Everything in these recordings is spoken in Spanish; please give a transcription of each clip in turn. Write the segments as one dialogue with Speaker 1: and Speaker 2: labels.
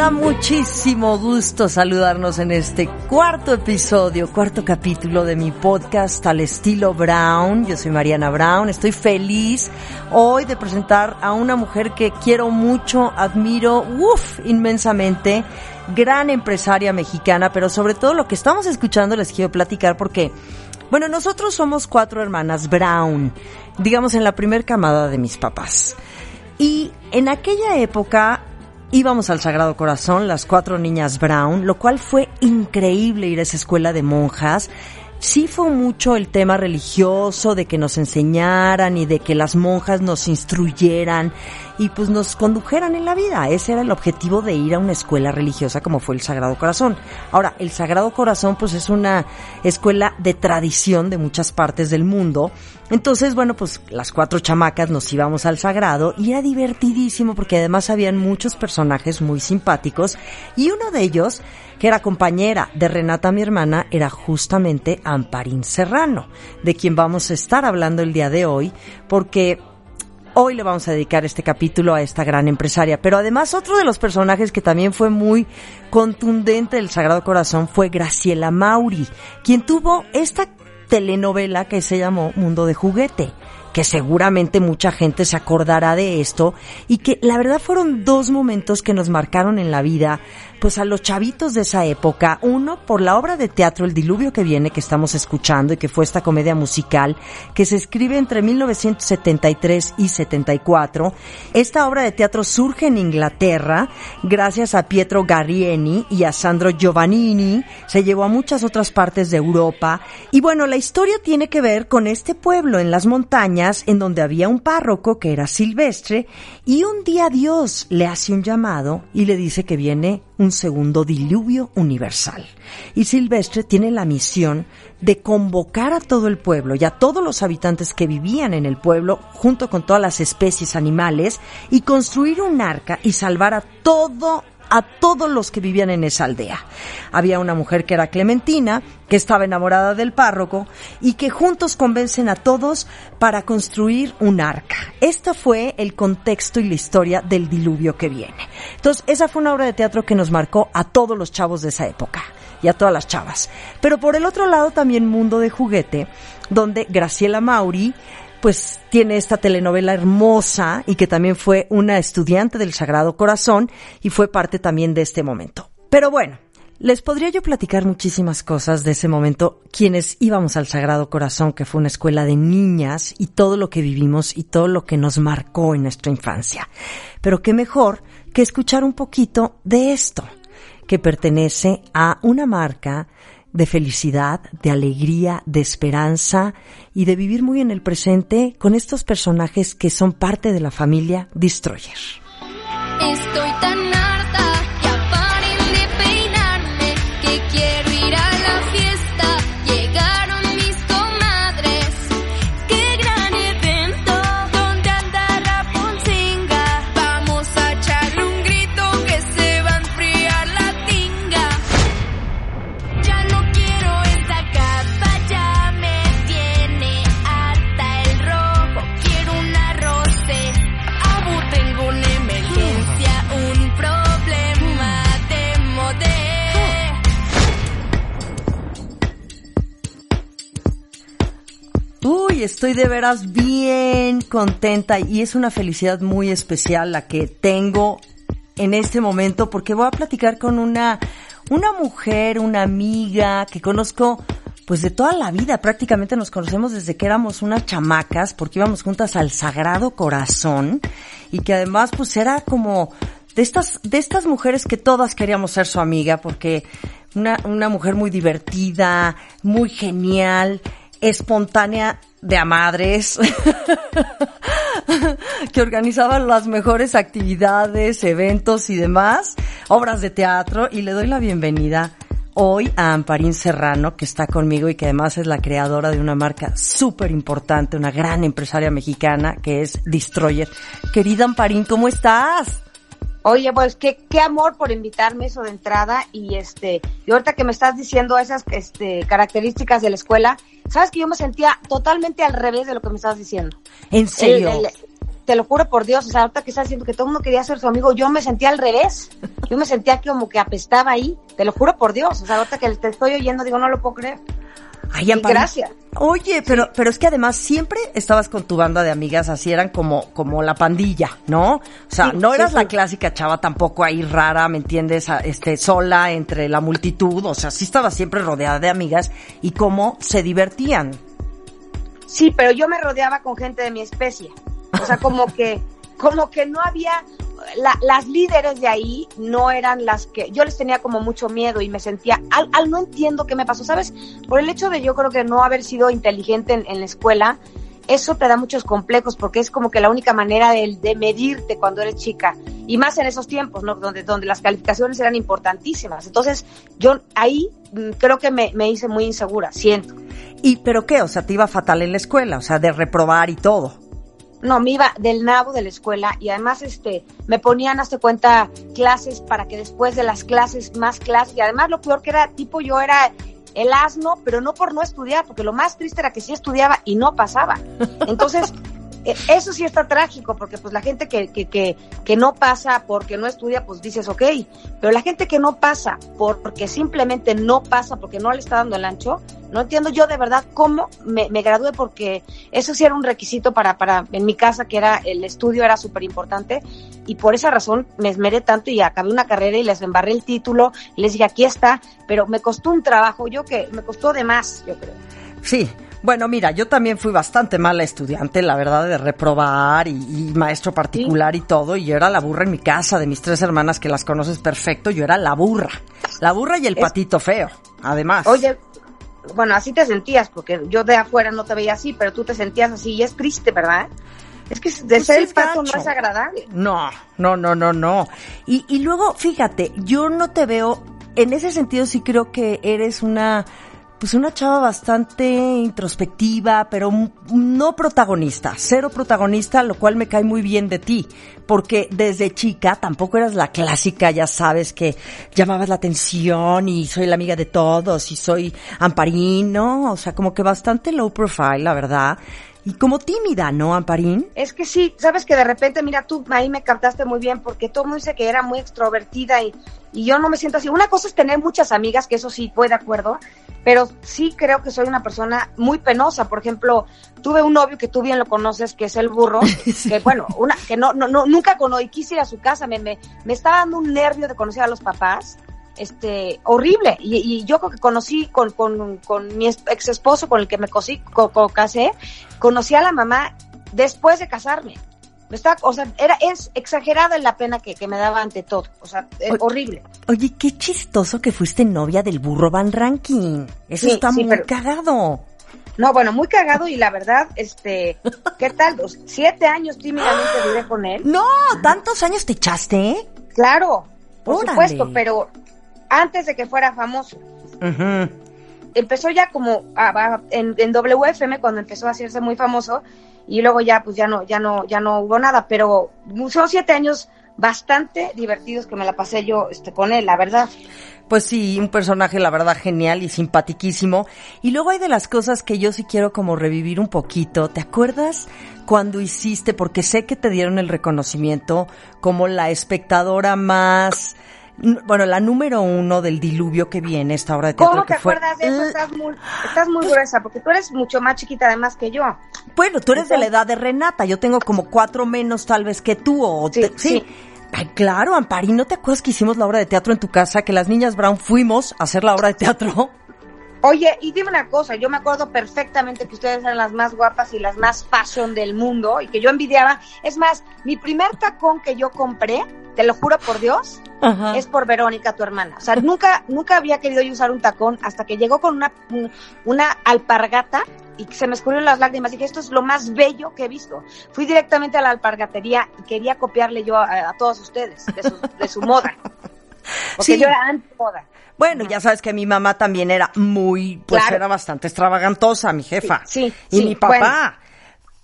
Speaker 1: Da muchísimo gusto saludarnos en este cuarto episodio, cuarto capítulo de mi podcast al estilo Brown. Yo soy Mariana Brown. Estoy feliz hoy de presentar a una mujer que quiero mucho, admiro, uff, inmensamente. Gran empresaria mexicana, pero sobre todo lo que estamos escuchando les quiero platicar porque, bueno, nosotros somos cuatro hermanas Brown, digamos en la primer camada de mis papás. Y en aquella época íbamos al Sagrado Corazón, las cuatro niñas Brown, lo cual fue increíble ir a esa escuela de monjas. Sí fue mucho el tema religioso, de que nos enseñaran y de que las monjas nos instruyeran y pues nos condujeran en la vida. Ese era el objetivo de ir a una escuela religiosa como fue el Sagrado Corazón. Ahora, el Sagrado Corazón pues es una escuela de tradición de muchas partes del mundo. Entonces, bueno, pues las cuatro chamacas nos íbamos al Sagrado y era divertidísimo porque además habían muchos personajes muy simpáticos y uno de ellos que era compañera de Renata, mi hermana, era justamente Amparín Serrano, de quien vamos a estar hablando el día de hoy, porque hoy le vamos a dedicar este capítulo a esta gran empresaria. Pero además otro de los personajes que también fue muy contundente del Sagrado Corazón fue Graciela Mauri, quien tuvo esta telenovela que se llamó Mundo de Juguete que seguramente mucha gente se acordará de esto y que la verdad fueron dos momentos que nos marcaron en la vida, pues a los chavitos de esa época, uno por la obra de teatro El diluvio que viene que estamos escuchando y que fue esta comedia musical que se escribe entre 1973 y 74. Esta obra de teatro surge en Inglaterra gracias a Pietro Garrieni y a Sandro Giovannini, se llevó a muchas otras partes de Europa. Y bueno, la historia tiene que ver con este pueblo en las montañas en donde había un párroco que era silvestre y un día Dios le hace un llamado y le dice que viene un segundo diluvio universal. Y Silvestre tiene la misión de convocar a todo el pueblo y a todos los habitantes que vivían en el pueblo, junto con todas las especies animales, y construir un arca y salvar a todo a todos los que vivían en esa aldea. Había una mujer que era Clementina, que estaba enamorada del párroco y que juntos convencen a todos para construir un arca. Este fue el contexto y la historia del diluvio que viene. Entonces, esa fue una obra de teatro que nos marcó a todos los chavos de esa época y a todas las chavas. Pero por el otro lado también Mundo de Juguete, donde Graciela Mauri pues tiene esta telenovela hermosa y que también fue una estudiante del Sagrado Corazón y fue parte también de este momento. Pero bueno, les podría yo platicar muchísimas cosas de ese momento, quienes íbamos al Sagrado Corazón, que fue una escuela de niñas y todo lo que vivimos y todo lo que nos marcó en nuestra infancia. Pero qué mejor que escuchar un poquito de esto, que pertenece a una marca de felicidad, de alegría, de esperanza y de vivir muy en el presente con estos personajes que son parte de la familia Destroyer.
Speaker 2: Estoy tan
Speaker 1: estoy de veras bien contenta y es una felicidad muy especial la que tengo en este momento porque voy a platicar con una una mujer, una amiga que conozco pues de toda la vida, prácticamente nos conocemos desde que éramos unas chamacas, porque íbamos juntas al Sagrado Corazón, y que además pues era como de estas, de estas mujeres que todas queríamos ser su amiga, porque una, una mujer muy divertida, muy genial, espontánea de a madres, que organizaba las mejores actividades, eventos y demás, obras de teatro, y le doy la bienvenida hoy a Amparín Serrano, que está conmigo y que además es la creadora de una marca súper importante, una gran empresaria mexicana, que es Destroyer. Querida Amparín, ¿cómo estás?
Speaker 3: Oye, pues qué, qué amor por invitarme eso de entrada y este, y ahorita que me estás diciendo esas este, características de la escuela, sabes que yo me sentía totalmente al revés de lo que me estás diciendo.
Speaker 1: ¿En serio?
Speaker 3: El- el- te lo juro por Dios, o sea, ahorita que estás diciendo que todo el mundo quería ser su amigo, yo me sentía al revés. Yo me sentía como que apestaba ahí, te lo juro por Dios, o sea, ahorita que te estoy oyendo digo, no lo puedo creer.
Speaker 1: Ay,
Speaker 3: gracias.
Speaker 1: Oye, pero, pero es que además siempre estabas con tu banda de amigas, así eran como, como la pandilla, ¿no? O sea,
Speaker 3: Sí,
Speaker 1: no eras
Speaker 3: sí.
Speaker 1: la clásica chava tampoco ahí rara, ¿me entiendes? Este, sola entre la multitud, o sea, sí estabas siempre rodeada de amigas y cómo se divertían.
Speaker 3: Sí, pero yo me rodeaba con gente de mi especie. O sea, como que, como que no había, la- las líderes de ahí no eran las que, yo les tenía como mucho miedo y me sentía, al, al no entiendo qué me pasó, ¿sabes? Por el hecho de yo creo que no haber sido inteligente en, la escuela, eso te da muchos complejos porque es como que la única manera de, de medirte cuando eres chica. Y más en esos tiempos, ¿no? Donde, donde las calificaciones eran importantísimas. Entonces, yo ahí mm, creo que me, me hice muy insegura, siento.
Speaker 1: ¿Y pero qué? O sea, te iba fatal en la escuela, o sea, de reprobar y todo.
Speaker 3: No, me iba del nabo de la escuela y además este me ponían hasta cuenta clases para que después de las clases más clases y además lo peor que era tipo yo era el asno, pero no por no estudiar, porque lo más triste era que sí estudiaba y no pasaba. Entonces, eso sí está trágico, porque pues la gente que, que, que, que no pasa porque no estudia, pues dices, ok, pero la gente que no pasa porque simplemente no pasa, porque no le está dando el ancho, no entiendo yo de verdad cómo me, me gradué, porque eso sí era un requisito para, para, en mi casa, que era el estudio era súper importante, y por esa razón me esmeré tanto y acabé una carrera y les embarré el título, les dije, aquí está, pero me costó un trabajo, yo que me costó de más, yo creo.
Speaker 1: Sí. Bueno, mira, yo también fui bastante mala estudiante, la verdad, de reprobar y, y maestro particular y todo. Y yo era la burra en mi casa, de mis tres hermanas que las conoces perfecto, yo era la burra. La burra y el
Speaker 3: Es-
Speaker 1: patito feo, además.
Speaker 3: Oye, bueno, así te sentías, porque yo de afuera no te veía así, pero tú te sentías así y es triste, ¿verdad? Es que de
Speaker 1: Pues
Speaker 3: ser el pato no es agradable.
Speaker 1: No, no, no, no, no. Y, y luego, fíjate, yo no te veo, en ese sentido sí creo que eres una, pues una chava bastante introspectiva, pero no protagonista, cero protagonista, lo cual me cae muy bien de ti, porque desde chica tampoco eras la clásica, ya sabes, que llamabas la atención y soy la amiga de todos y soy Amparín, ¿no? O sea, como que bastante low profile, la verdad. Y como tímida, ¿no, Amparín?
Speaker 3: Es que sí, sabes que de repente, mira, tú ahí me captaste muy bien, porque todo el mundo dice que era muy extrovertida y, y yo no me siento así. Una cosa es tener muchas amigas, que eso sí, fue de acuerdo, pero sí creo que soy una persona muy penosa. Por ejemplo, tuve un novio que tú bien lo conoces, que es el burro, que bueno, una, que no, no, no nunca conocí, quise ir a su casa, me, me, me estaba dando un nervio de conocer a los papás. Este, horrible. Y, y yo creo que conocí con, con, con mi ex esposo, con el que me cosí, co, co- casé, conocí a la mamá después de casarme. Me estaba, o sea, era, es exagerada la pena que, que me daba ante todo. O sea, es horrible.
Speaker 1: Oye, qué chistoso que fuiste novia del burro Van Ranking. Eso
Speaker 3: Sí,
Speaker 1: está
Speaker 3: sí,
Speaker 1: muy
Speaker 3: pero-
Speaker 1: cagado.
Speaker 3: No, bueno, muy cagado y la verdad, este, ¿qué tal? Los siete años tímidamente duré con él.
Speaker 1: No, tantos años te echaste, ¿eh?
Speaker 3: Claro, por
Speaker 1: Órale.
Speaker 3: supuesto, pero antes de que fuera famoso. Empezó ya como a- a- en, en WFM cuando empezó a hacerse muy famoso y luego ya pues ya no ya no ya no hubo nada pero son siete años bastante divertidos que me la pasé yo este con él la verdad
Speaker 1: Pues sí, un personaje, la verdad, genial y simpatiquísimo. Y luego hay de las cosas que yo sí quiero como revivir un poquito. ¿Te acuerdas cuando hiciste, porque sé que te dieron el reconocimiento como la espectadora más, bueno, la número uno del diluvio que viene esta obra de teatro
Speaker 3: ¿Cómo
Speaker 1: que
Speaker 3: te
Speaker 1: fue-
Speaker 3: acuerdas de eso? Estás muy, estás muy gruesa, porque tú eres mucho más chiquita además que yo.
Speaker 1: Bueno, tú eres de la edad de Renata, yo tengo como cuatro menos tal vez que tú, o
Speaker 3: Sí,
Speaker 1: te- sí.
Speaker 3: sí.
Speaker 1: Ay, claro, Amparín, ¿no te acuerdas que hicimos la obra de teatro en tu casa? Que las niñas Brown fuimos a hacer la obra de teatro.
Speaker 3: Oye, y dime una cosa, yo me acuerdo perfectamente que ustedes eran las más guapas y las más fashion del mundo y que yo envidiaba. Es más, mi primer tacón que yo compré, te lo juro por Dios,
Speaker 1: Ajá.
Speaker 3: es por Verónica, tu hermana. O sea, nunca, nunca había querido yo usar un tacón hasta que llegó con una, un- una alpargata y se me escurrieron las lágrimas. Dije, esto es lo más bello que he visto. Fui directamente a la alpargatería y quería copiarle yo a, a todos ustedes de su, de su moda. Porque
Speaker 1: Sí.
Speaker 3: yo era anti-moda.
Speaker 1: Bueno, ya sabes que mi mamá también era muy, pues
Speaker 3: Claro.
Speaker 1: era bastante extravagantosa, mi jefa.
Speaker 3: Sí,
Speaker 1: y
Speaker 3: sí,
Speaker 1: mi papá.
Speaker 3: bueno.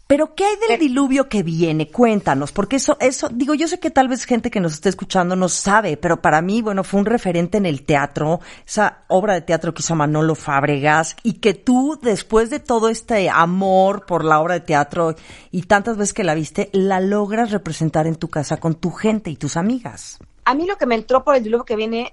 Speaker 1: Pero ¿qué hay del
Speaker 3: Eh.
Speaker 1: diluvio que viene? Cuéntanos, porque eso, eso, digo, yo sé que tal vez gente que nos esté escuchando no sabe, pero para mí, bueno, fue un referente en el teatro, esa obra de teatro que hizo Manolo Fábregas, y que tú, después de todo este amor por la obra de teatro y tantas veces que la viste, la logras representar en tu casa con tu gente y tus amigas.
Speaker 3: A mí lo que me entró por el diluvio que viene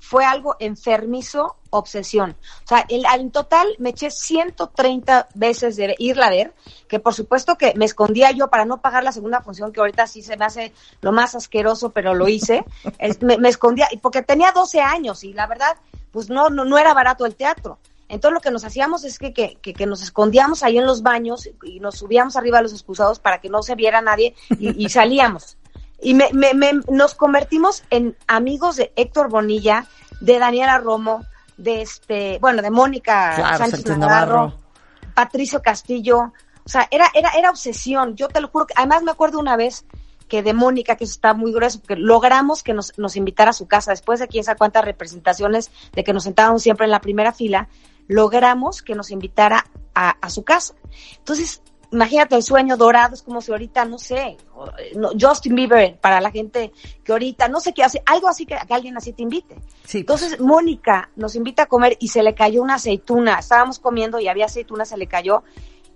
Speaker 3: fue algo enfermizo, obsesión. O sea, el- en total me eché 130 veces de irla a ver, que por supuesto que me escondía yo para no pagar la segunda función, que ahorita sí se me hace lo más asqueroso, pero lo hice. Es- me, me escondía, porque tenía 12 años y la verdad, pues no, no, no era barato el teatro. Entonces lo que nos hacíamos es que, que, que, que nos escondíamos ahí en los baños y nos subíamos arriba de los excusados para que no se viera nadie y, y salíamos. Y me, me, me- nos convertimos en amigos de Héctor Bonilla, de Daniela Romo, de este, bueno, de Mónica
Speaker 1: Claro,
Speaker 3: Sánchez
Speaker 1: Sánchez
Speaker 3: Navarro,
Speaker 1: Navarro.
Speaker 3: Patricio Castillo. O sea, era, era, era obsesión. Yo te lo juro que, además me acuerdo una vez que de Mónica, que eso está muy grueso, porque logramos que nos, nos invitara a su casa, después de quién sabe cuántas representaciones, de que nos sentábamos siempre en la primera fila, logramos que nos invitara a, a su casa. Entonces, imagínate el sueño dorado, es como si ahorita, no sé, Justin Bieber, para la gente que ahorita, no sé qué hace, algo así que, que alguien así te invite.
Speaker 1: Sí, pues.
Speaker 3: Entonces, Mónica nos invita a comer y se le cayó una aceituna. Estábamos comiendo y había aceituna, se le cayó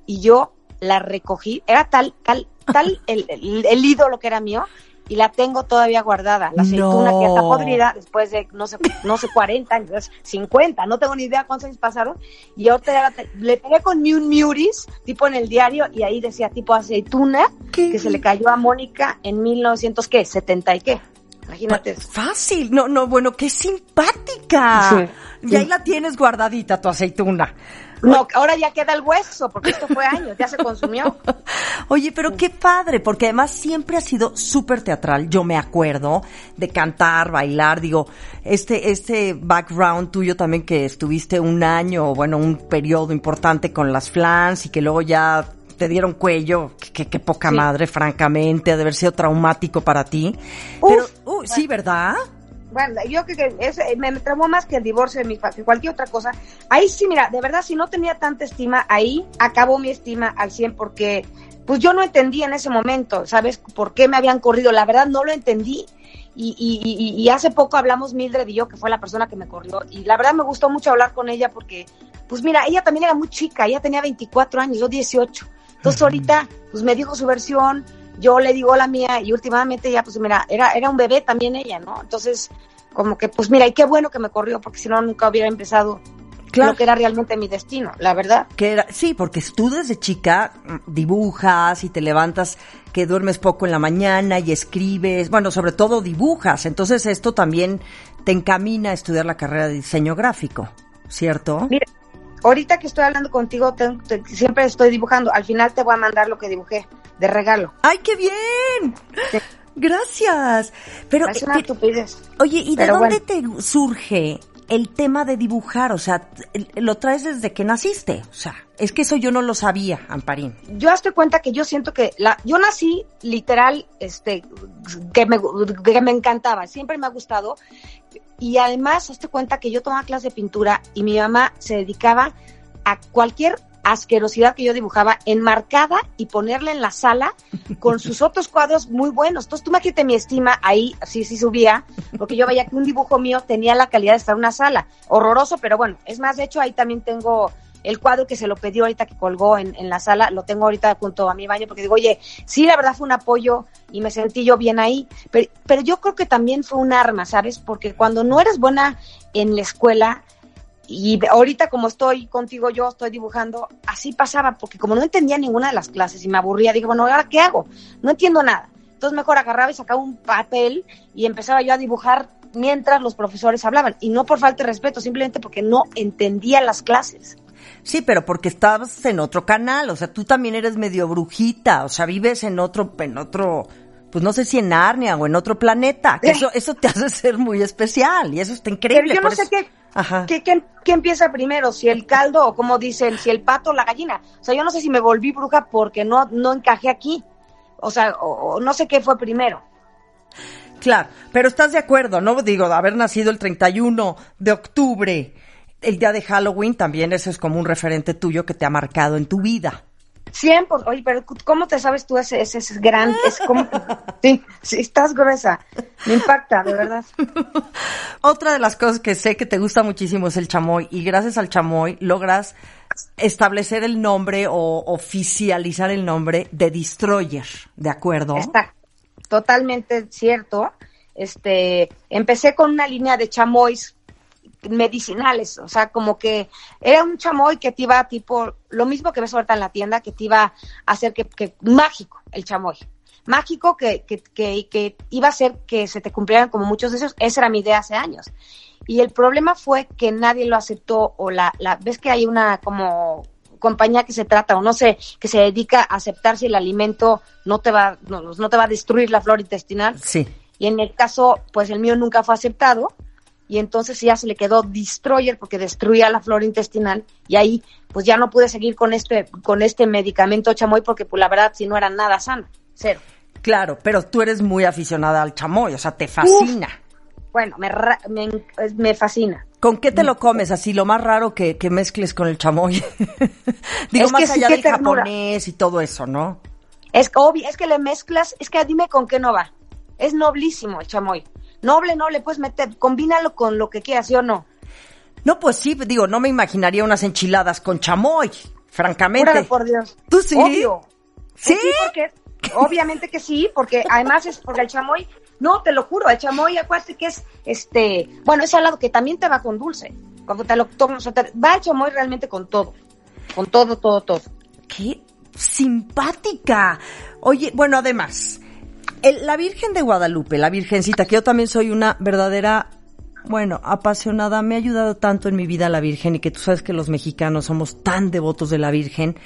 Speaker 3: y yo la recogí. Era tal, tal, tal el, el, el ídolo que era mío y la tengo todavía guardada. La aceituna
Speaker 1: No.
Speaker 3: que está podrida después de, no sé, no sé, 40 años, 50, no tengo ni idea cuántos años pasaron. Y ahorita ya la te- le pegué con un Muris, tipo en el diario, y ahí decía tipo aceituna,
Speaker 1: ¿Qué?
Speaker 3: que se le cayó a Mónica en 1900, ¿qué? 70 y qué. Imagínate.
Speaker 1: Pues, Fácil, no, no, bueno, qué simpática.
Speaker 3: Sí,
Speaker 1: Y ahí la tienes guardadita, tu aceituna.
Speaker 3: No, ahora ya queda el hueso, porque esto fue años, ya se consumió.
Speaker 1: Oye, pero qué padre, porque además siempre ha sido súper teatral. Yo me acuerdo de cantar, bailar, digo, este, este background tuyo también que estuviste un año, bueno, un periodo importante con las flans y que luego ya te dieron cuello, que, que- que poca
Speaker 3: Sí.
Speaker 1: madre, francamente, ha de haber sido traumático para ti.
Speaker 3: Uf,
Speaker 1: pero, uy, sí, ¿verdad?
Speaker 3: Bueno, yo creo que es, eh, me, me traumó más que el divorcio de mi que cualquier otra cosa. Ahí sí, mira, de verdad, si no tenía tanta estima, ahí acabó mi estima al 100 porque, pues yo no entendí en ese momento, ¿sabes? ¿Por qué me habían corrido? La verdad no lo entendí. Y, y, y, y hace poco hablamos Mildred y yo, que fue la persona que me corrió, y la verdad me gustó mucho hablar con ella porque, pues mira, ella también era muy chica, ella tenía 24 años, yo 18. Entonces ahorita, pues me dijo su versión, yo le digo la mía, y últimamente ya, pues mira, era, era un bebé también ella, ¿no? Entonces, como que, pues mira, y qué bueno que me corrió, porque si no, nunca hubiera empezado lo que era realmente mi destino, la verdad.
Speaker 1: Que era, sí, porque tú desde chica mm, dibujas y te levantas que duermes poco en la mañana y escribes, bueno, sobre todo dibujas, entonces esto también te encamina a estudiar la carrera de diseño gráfico, ¿cierto?
Speaker 3: Mira, ahorita que estoy hablando contigo, te- te- siempre estoy dibujando. Al final te voy a mandar lo que dibujé de regalo.
Speaker 1: ¡Ay, qué bien! Gracias. Pero,
Speaker 3: es
Speaker 1: eh,
Speaker 3: una estupidez.
Speaker 1: oye, ¿y de
Speaker 3: pero
Speaker 1: dónde te surge el tema de dibujar? O sea, lo traes desde que naciste. O sea, es que eso yo no lo sabía, Amparín.
Speaker 3: Yo hazte cuenta que yo siento que la, yo nací literal, este, que me, que me encantaba, siempre me ha gustado. Y además, hazte cuenta que yo tomaba clase de pintura y mi mamá se dedicaba a cualquier asquerosidad que yo dibujaba, enmarcada y ponerla en la sala con sus otros cuadros muy buenos. Entonces, tú imagínate mi estima ahí, sí, sí subía, porque yo veía que un dibujo mío tenía la calidad de estar en una sala. Horroroso, pero bueno, es más, de hecho, ahí también tengo el cuadro que se lo pidió ahorita que colgó en, en la sala, lo tengo ahorita junto a mi baño, porque digo, oye, sí, la verdad fue un apoyo y me sentí yo bien ahí, pero, pero yo creo que también fue un arma, ¿sabes? Porque cuando no eres buena en la escuela, y ahorita como estoy contigo yo, estoy dibujando, así pasaba, porque como no entendía ninguna de las clases y me aburría, digo, bueno, ¿ahora qué hago? No entiendo nada. Entonces mejor agarraba y sacaba un papel y empezaba yo a dibujar mientras los profesores hablaban. Y no por falta de respeto, simplemente porque no entendía las clases.
Speaker 1: Sí, pero porque estabas en otro canal, o sea, tú también eres medio brujita, o sea, vives en otro, en otro, pues no sé si en Narnia o en otro planeta, que eso, eso te hace ser muy especial y eso está increíble.
Speaker 3: Pero yo no sé qué,
Speaker 1: Ajá.
Speaker 3: qué, qué- qué empieza primero, si el caldo o como dicen, si el pato o la gallina. O sea, yo no sé si me volví bruja porque no, no encajé aquí. O sea, o, o no sé qué fue primero.
Speaker 1: Claro, pero estás de acuerdo, ¿no? Digo, de haber nacido el 31 de octubre, el día de Halloween, también ese es como un referente tuyo que te ha marcado en tu vida.
Speaker 3: 100 por, oye, pero ¿cómo te sabes tú ese, ese, ese gran, es como, sí, sí, estás gruesa, me impacta, de verdad.
Speaker 1: Otra de las cosas que sé que te gusta muchísimo es el chamoy y gracias al chamoy logras establecer el nombre o oficializar el nombre de Destroyer, ¿de acuerdo?
Speaker 3: Está totalmente cierto. Este, empecé con una línea de chamois medicinales, o sea, como que era un chamoy que te iba tipo, lo mismo que ves ahorita en la tienda, que te iba a hacer que, que mágico el chamoy. Mágico que, que, que, que iba a hacer que se te cumplieran como muchos deseos. Esa era mi idea hace años. Y el problema fue que nadie lo aceptó o la, la ves que hay una como compañía que se trata o no sé, que se dedica a aceptar si el alimento no te va, no, no te va a destruir la flora intestinal.
Speaker 1: Sí.
Speaker 3: Y en el caso, pues el mío nunca fue aceptado y entonces ya se le quedó destroyer porque destruía la flora intestinal y ahí pues ya no pude seguir con este con este medicamento chamoy porque pues la verdad si no era nada sano, cero.
Speaker 1: Claro, pero tú eres muy aficionada al chamoy, o sea, te fascina.
Speaker 3: Bueno, me, me, me fascina.
Speaker 1: ¿Con qué te lo comes? Así, lo más raro que, que mezcles con el chamoy. Digo,
Speaker 3: Es
Speaker 1: más
Speaker 3: que sí,
Speaker 1: allá
Speaker 3: qué
Speaker 1: del japonés y todo eso, ¿no?
Speaker 3: Es obvio, es que le mezclas, es que dime con qué no va. Es noblísimo el chamoy. Noble, noble, puedes meter, combínalo con lo que quieras, ¿sí o no?
Speaker 1: No, pues sí, digo, no me imaginaría unas enchiladas con chamoy, francamente.
Speaker 3: Júralo por Dios.
Speaker 1: ¿Tú sí?
Speaker 3: Obvio.
Speaker 1: ¿Sí?
Speaker 3: Pues porque, obviamente que sí, porque además es porque el chamoy, no, te lo juro, el chamoy, acuérdate que es, este, bueno, es salado que también te va con dulce. Cuando te lo tomas, o sea, te- va el chamoy realmente con todo. Con todo, todo, todo.
Speaker 1: ¡Qué simpática! Oye, bueno, además, el- la Virgen de Guadalupe, la Virgencita, que yo también soy una verdadera, bueno, apasionada, me ha ayudado tanto en mi vida la Virgen y que tú sabes que los mexicanos somos tan devotos de la Virgen.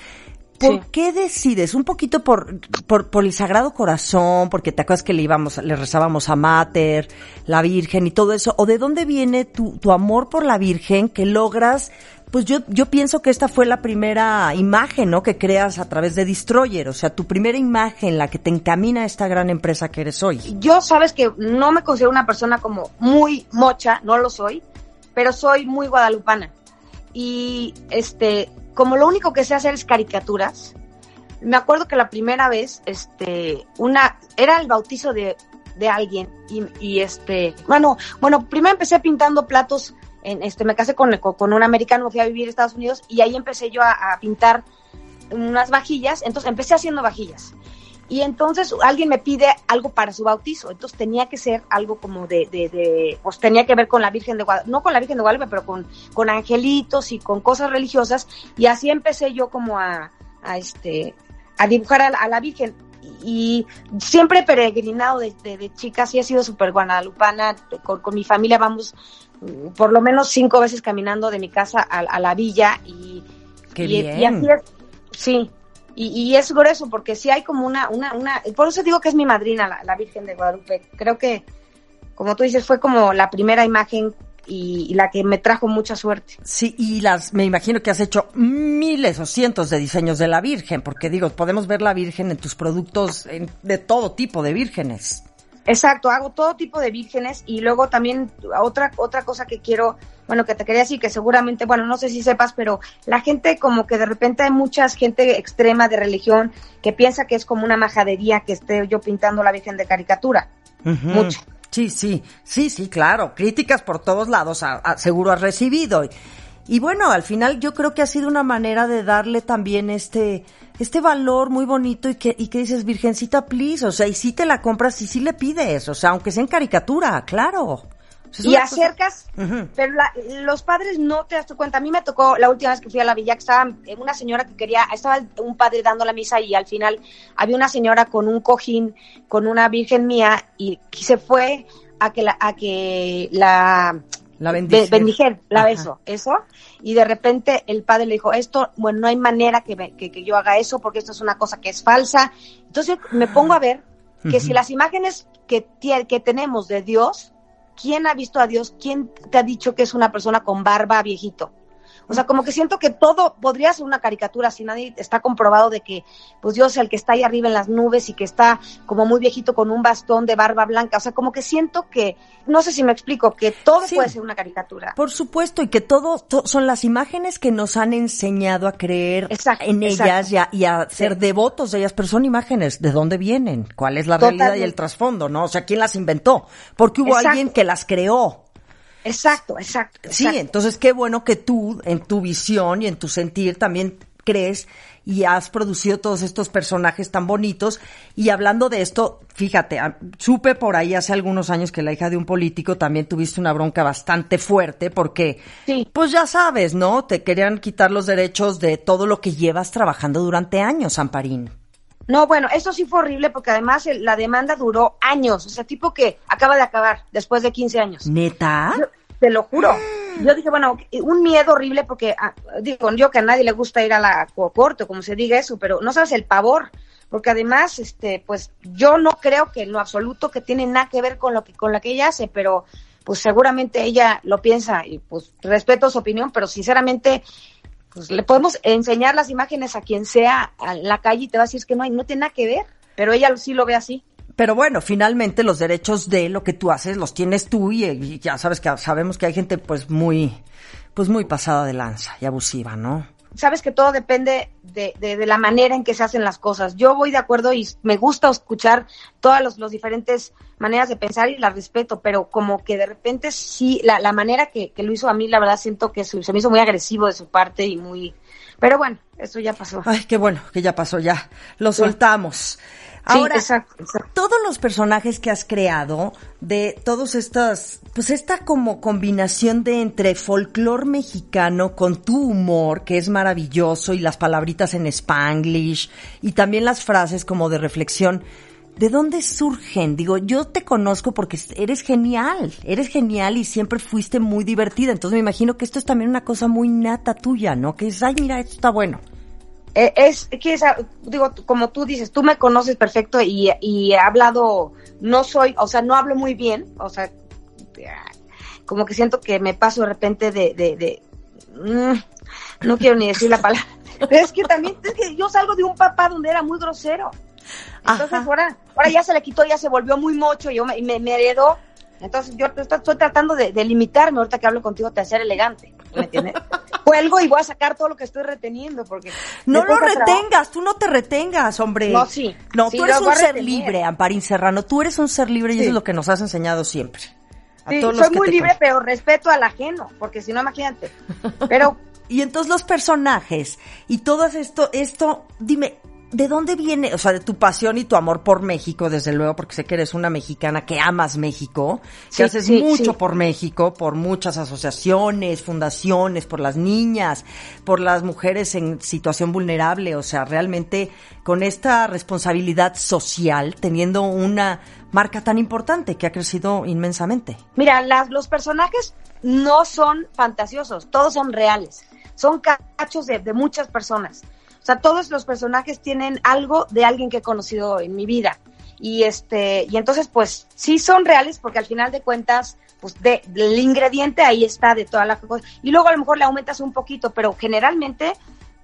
Speaker 1: ¿Por
Speaker 3: Sí.
Speaker 1: qué decides? Un poquito por, por, por el Sagrado Corazón, porque te acuerdas que le íbamos, le rezábamos a Mater, la Virgen y todo eso, o de dónde viene tu, tu amor por la Virgen que logras, pues yo, yo pienso que esta fue la primera imagen, ¿no? Que creas a través de Destroyer, o sea, tu primera imagen, la que te encamina a esta gran empresa que eres hoy.
Speaker 3: Yo sabes que no me considero una persona como muy mocha, no lo soy, pero soy muy guadalupana. Y este, como lo único que sé hacer es caricaturas, me acuerdo que la primera vez, este, una, era el bautizo de, de alguien y, y este, bueno, bueno, primero empecé pintando platos, en, este, me casé con, con, un americano, me fui a vivir a Estados Unidos y ahí empecé yo a, a pintar unas vajillas, entonces empecé haciendo vajillas. Y entonces alguien me pide algo para su bautizo, entonces tenía que ser algo como de, de, de pues tenía que ver con la Virgen de Guadalupe, no con la Virgen de Guadalupe, pero con, con angelitos y con cosas religiosas, y así empecé yo como a, a este, a dibujar a la, a la Virgen. Y siempre peregrinado de, de, de chica, sí he sido súper guadalupana, con, con mi familia vamos por lo menos cinco veces caminando de mi casa a, a la villa y,
Speaker 1: Qué
Speaker 3: y,
Speaker 1: bien.
Speaker 3: y así es, sí, y, y es grueso porque sí hay como una, una, una, por eso digo que es mi madrina, la, la Virgen de Guadalupe. Creo que, como tú dices, fue como la primera imagen y, y la que me trajo mucha suerte.
Speaker 1: Sí, y las, me imagino que has hecho miles o cientos de diseños de la Virgen, porque digo, podemos ver la Virgen en tus productos en- de todo tipo de vírgenes.
Speaker 3: Exacto, hago todo tipo de vírgenes y luego también otra otra cosa que quiero, bueno, que te quería decir que seguramente, bueno, no sé si sepas, pero la gente como que de repente hay mucha gente extrema de religión que piensa que es como una majadería que esté yo pintando la Virgen de caricatura. Mucho.
Speaker 1: Sí, sí, sí, sí, claro. Críticas por todos lados, a- a- seguro has recibido. Y, y bueno, al final yo creo que ha sido una manera de darle también este, este valor muy bonito y que, y que dices, Virgencita, please, o sea, y si te la compras y si le pides, o sea, aunque sea en caricatura, claro.
Speaker 3: Y
Speaker 1: cosa-
Speaker 3: acercas, pero la- los padres no te das tu cuenta. A mí me tocó la última vez que fui a la villa, que estaba eh, una señora que quería, estaba un padre dando la misa y al final había una señora con un cojín, con una virgen mía y se fue a que la, a que la
Speaker 1: La
Speaker 3: be-
Speaker 1: bendición.
Speaker 3: bendijer, la
Speaker 1: Ajá.
Speaker 3: beso, eso. Y de repente el padre le dijo, esto, bueno, no hay manera que, me- que, que yo haga eso porque esto es una cosa que es falsa. Entonces me pongo a ver que si las imágenes que, que tenemos de Dios, ¿quién ha visto a Dios? ¿Quién te ha dicho que es una persona con barba viejito? O sea, como que siento que todo podría ser una caricatura si nadie está comprobado de que pues Dios el que está ahí arriba en las nubes y que está como muy viejito con un bastón de barba blanca. O sea, como que siento que, no sé si me explico, que todo
Speaker 1: Sí.
Speaker 3: puede ser una caricatura.
Speaker 1: Por supuesto, y que todo, to- son las imágenes que nos han enseñado a creer
Speaker 3: Exacto,
Speaker 1: en ellas y a, y a ser
Speaker 3: Sí.
Speaker 1: devotos de ellas, pero son imágenes. ¿De dónde vienen? ¿Cuál es la realidad y el trasfondo? ¿No? O sea, ¿quién las inventó? Porque hubo
Speaker 3: Exacto.
Speaker 1: alguien que las creó.
Speaker 3: Exacto, exacto.
Speaker 1: Sí, entonces qué bueno que tú, en tu visión y en tu sentir, también crees y has producido todos estos personajes tan bonitos. Y hablando de esto, fíjate, ah, supe por ahí hace algunos años que la hija de un político también tuviste una bronca bastante fuerte porque,
Speaker 3: Sí.
Speaker 1: pues ya sabes, ¿no? Te querían quitar los derechos de todo lo que llevas trabajando durante años, Amparín.
Speaker 3: No, bueno, eso sí fue horrible porque además el- la demanda duró años. O sea, tipo que acaba de acabar después de 15 años.
Speaker 1: ¿Neta?
Speaker 3: Yo- te lo juro. Yo dije, bueno, un miedo horrible porque, ah, digo, yo que a nadie le gusta ir a la co- corte, como se diga eso, pero no sabes el pavor, porque además, este, pues yo no creo que en lo absoluto que tiene nada que ver con lo que, con lo que ella hace, pero pues seguramente ella lo piensa y pues respeto su opinión, pero sinceramente, pues le podemos enseñar las imágenes a quien sea a la calle y te va a decir que no hay, no tiene nada que ver, pero ella sí lo ve así.
Speaker 1: Pero bueno, finalmente los derechos de lo que tú haces los tienes tú y ya sabes que sabemos que hay gente pues muy pues muy pasada de lanza y abusiva, ¿no?
Speaker 3: Sabes que todo depende de, de, de la manera en que se hacen las cosas. Yo voy de acuerdo y me gusta escuchar todas los, los diferentes maneras de pensar y las respeto, pero como que de repente sí, la, la manera que, que lo hizo a mí, la verdad siento que se, se me hizo muy agresivo de su parte y muy... Pero bueno, eso ya pasó.
Speaker 1: Ay, qué bueno que ya pasó ya. Lo soltamos. Ahora,
Speaker 3: exacto, exacto.
Speaker 1: todos los personajes que has creado, de todos estas, pues esta como combinación de entre folclore mexicano con tu humor, que es maravilloso, y las palabritas en spanglish, y también las frases como de reflexión, ¿de dónde surgen? Digo, yo te conozco porque eres genial, eres genial y siempre fuiste muy divertida, entonces me imagino que esto es también una cosa muy nata tuya, ¿no? Que es, ay, mira, esto está bueno.
Speaker 3: Eh, es que digo, como tú dices, tú me conoces perfecto y, y he hablado, no soy, o sea, no hablo muy bien, o sea, como que siento que me paso de repente de, de, de mm, no quiero ni decir la palabra, pero es que también, es que yo salgo de un papá donde era muy grosero, entonces ahora, ahora ya se le quitó, ya se volvió muy mocho, yo me, me, me heredó, entonces yo estoy, estoy tratando de, de limitarme, ahorita que hablo contigo, de ser elegante, ¿me entiendes? Cuelgo y voy a sacar todo lo que estoy reteniendo, porque...
Speaker 1: No lo
Speaker 3: cuesta trabajo.
Speaker 1: retengas, tú no te retengas, hombre.
Speaker 3: No, sí.
Speaker 1: No,
Speaker 3: Sí,
Speaker 1: tú eres un ser libre, Amparín Serrano. Tú eres un ser libre y eso es lo que nos has enseñado siempre. A
Speaker 3: Sí,
Speaker 1: todos los
Speaker 3: soy
Speaker 1: que
Speaker 3: muy libre, pero respeto al ajeno, porque si no, imagínate. Pero
Speaker 1: Y entonces los personajes y todo esto, esto, dime, ¿de dónde viene? O sea, de tu pasión y tu amor por México, desde luego, porque sé que eres una mexicana que amas México, que haces
Speaker 3: sí,
Speaker 1: mucho
Speaker 3: sí.
Speaker 1: por México, por muchas asociaciones, fundaciones, por las niñas, por las mujeres en situación vulnerable, o sea, realmente con esta responsabilidad social, teniendo una marca tan importante que ha crecido inmensamente.
Speaker 3: mira, las, los personajes no son fantasiosos, todos son reales. Son cachos de, de muchas personas. Sea, todos los personajes tienen algo de alguien que he conocido en mi vida. Y este, y entonces, pues, sí son reales porque al final de cuentas, pues, de, del ingrediente ahí está de toda la cosa. Y luego a lo mejor le aumentas un poquito, pero generalmente,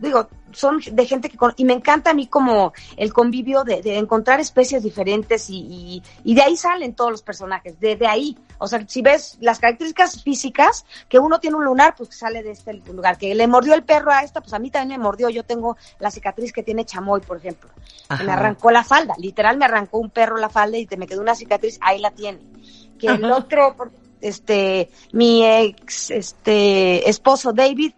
Speaker 3: digo, son de gente que, con- y me encanta a mí como el convivio de, de encontrar especies diferentes y, y, y de ahí salen todos los personajes, de, de ahí. O sea, si ves las características físicas, que uno tiene un lunar, pues sale de este lugar. Que le mordió el perro a esta, pues a mí también me mordió. Yo tengo la cicatriz que tiene chamoy, por ejemplo. Que me arrancó la falda, literal me arrancó un perro la falda y te me quedó una cicatriz, ahí la tiene. Que el
Speaker 1: Ajá.
Speaker 3: otro, por- este, mi ex, este, esposo David,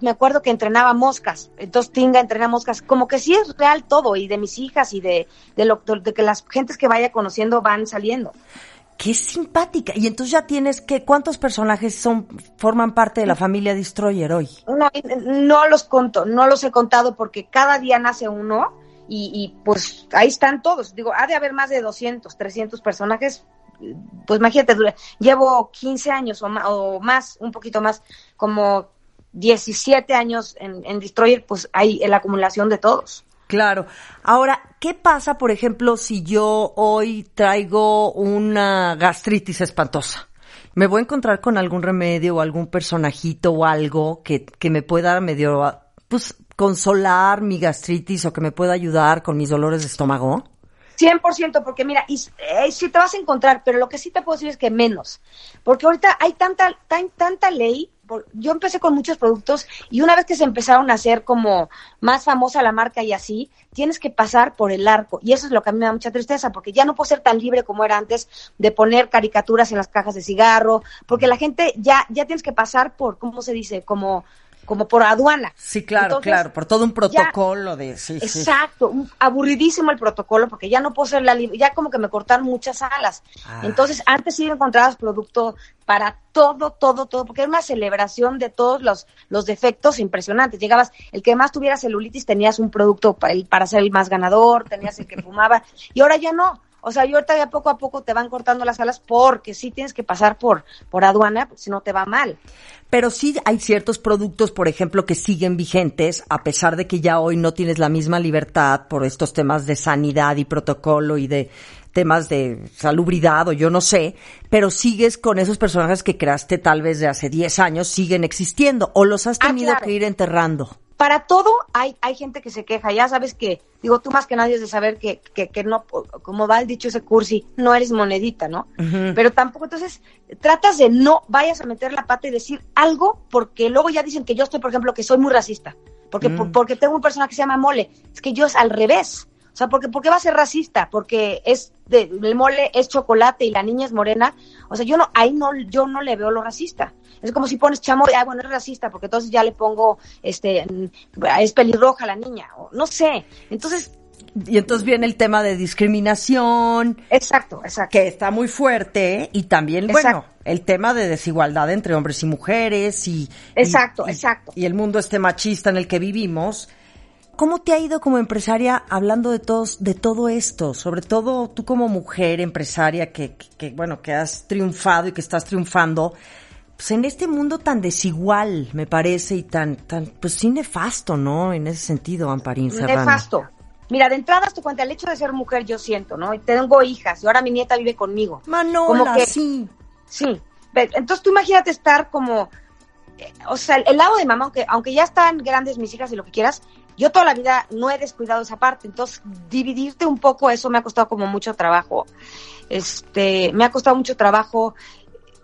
Speaker 3: me acuerdo que entrenaba moscas, entonces Tinga entrena moscas, como que sí es real todo, y de mis hijas y de, de lo, de que las gentes que vaya conociendo van saliendo.
Speaker 1: Qué simpática. Y entonces ya tienes que, ¿cuántos personajes son, forman parte de la familia Destroyer hoy?
Speaker 3: No, no los conto, no los he contado porque cada día nace uno y, y, pues ahí están todos. Digo, ha de haber más de 200, 300 personajes. Pues imagínate, llevo 15 años o más, o más, un poquito más, como 17 años en, en Destroyer, pues hay la acumulación de todos.
Speaker 1: Claro. Ahora, ¿qué pasa, por ejemplo, si yo hoy traigo una gastritis espantosa? ¿Me voy a encontrar con algún remedio o algún personajito o algo que, que me pueda medio, pues, consolar mi gastritis o que me pueda ayudar con mis dolores de estómago?
Speaker 3: 100%, porque mira, y, eh, sí te vas a encontrar, pero lo que sí te puedo decir es que menos. Porque ahorita hay tanta, tan, tanta ley. Yo empecé con muchos productos y una vez que se empezaron a hacer como más famosa la marca y así, tienes que pasar por el arco. Y eso es lo que a mí me da mucha tristeza, porque ya no puedo ser tan libre como era antes de poner caricaturas en las cajas de cigarro, porque la gente ya, ya tienes que pasar por, ¿cómo se dice? Como, como por aduana.
Speaker 1: Sí, claro,
Speaker 3: Entonces,
Speaker 1: claro, por todo un
Speaker 3: ya-
Speaker 1: protocolo de, sí, sí.
Speaker 3: Exacto, un- aburridísimo el protocolo porque ya no puedo ser la ya como que me cortaron muchas alas.
Speaker 1: Ah.
Speaker 3: Entonces, antes sí encontrabas producto para todo, todo, todo, porque era una celebración de todos los, los defectos impresionantes. Llegabas, el que más tuviera celulitis tenías un producto pa- el- para ser el más ganador, tenías el que fumaba, y ahora ya no. O sea, y ahorita ya poco a poco te van cortando las alas porque sí tienes que pasar por, por aduana, si no te va mal.
Speaker 1: Pero sí hay ciertos productos, por ejemplo, que siguen vigentes, a pesar de que ya hoy no tienes la misma libertad por estos temas de sanidad y protocolo y de temas de salubridad o yo no sé, pero sigues con esos personajes que creaste tal vez de hace 10 años, siguen existiendo o los has
Speaker 3: Ah,
Speaker 1: tenido
Speaker 3: claro.
Speaker 1: que ir enterrando.
Speaker 3: Para todo hay, hay gente que se queja. Ya sabes que, digo, tú más que nadie es de saber que, que, que no, como va el dicho ese cursi, no eres monedita, ¿no? Pero tampoco, entonces, tratas de no vayas a meter la pata y decir algo, porque luego ya dicen que yo estoy, por ejemplo, que soy muy racista. Porque, por- porque tengo un personaje que se llama Mole. Es que yo es al revés. O sea, porque, ¿por qué va a ser racista? Porque es de, el mole es chocolate y la niña es morena. O sea, yo no, ahí no, yo no le veo lo racista. Es como si pones chamoy, ah, bueno, es racista, porque entonces ya le pongo, este, mm, es pelirroja la niña, o no sé. Entonces,
Speaker 1: Y entonces viene el tema de discriminación,
Speaker 3: exacto, exacto.
Speaker 1: que está muy fuerte, y también, bueno, el tema de desigualdad entre hombres y mujeres y...
Speaker 3: Exacto,
Speaker 1: y-
Speaker 3: exacto.
Speaker 1: Y el mundo este machista en el que vivimos. ¿Cómo te ha ido como empresaria hablando de todos, de todo esto? Sobre todo tú como mujer empresaria que, que- que, bueno, que has triunfado y que estás triunfando, pues en este mundo tan desigual, me parece, y tan, tan, pues sí nefasto, ¿no? En ese sentido, Amparín Serrano.
Speaker 3: Nefasto. Mira, de entrada, te cuenta, el hecho de ser mujer, yo siento, ¿no? Y tengo hijas, y ahora mi nieta vive conmigo.
Speaker 1: Manola,
Speaker 3: Como que-
Speaker 1: sí.
Speaker 3: Sí. Entonces tú imagínate estar como, eh, o sea, el lado de mamá, aunque, aunque ya están grandes mis hijas y lo que quieras, yo toda la vida no he descuidado esa parte. Entonces, dividirte un poco, eso me ha costado como mucho trabajo. Este, me ha costado mucho trabajo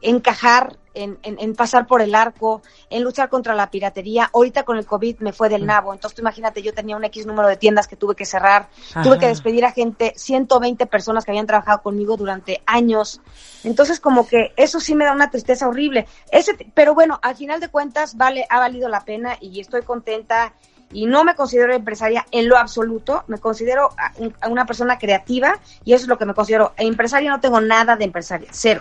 Speaker 3: encajar, en, en, en pasar por el arco, en luchar contra la piratería. Ahorita con el COVID me fue del nabo. Entonces, tú imagínate, yo tenía un X número de tiendas que tuve que cerrar, tuve que despedir a gente, 120 personas que habían trabajado conmigo durante años. Entonces, como que eso sí me da una tristeza horrible. Ese, pero bueno, al final de cuentas, vale, ha valido la pena y estoy contenta. Y no me considero empresaria en lo absoluto, me considero a- una persona creativa y eso es lo que me considero. Empresaria no tengo nada de empresaria, cero.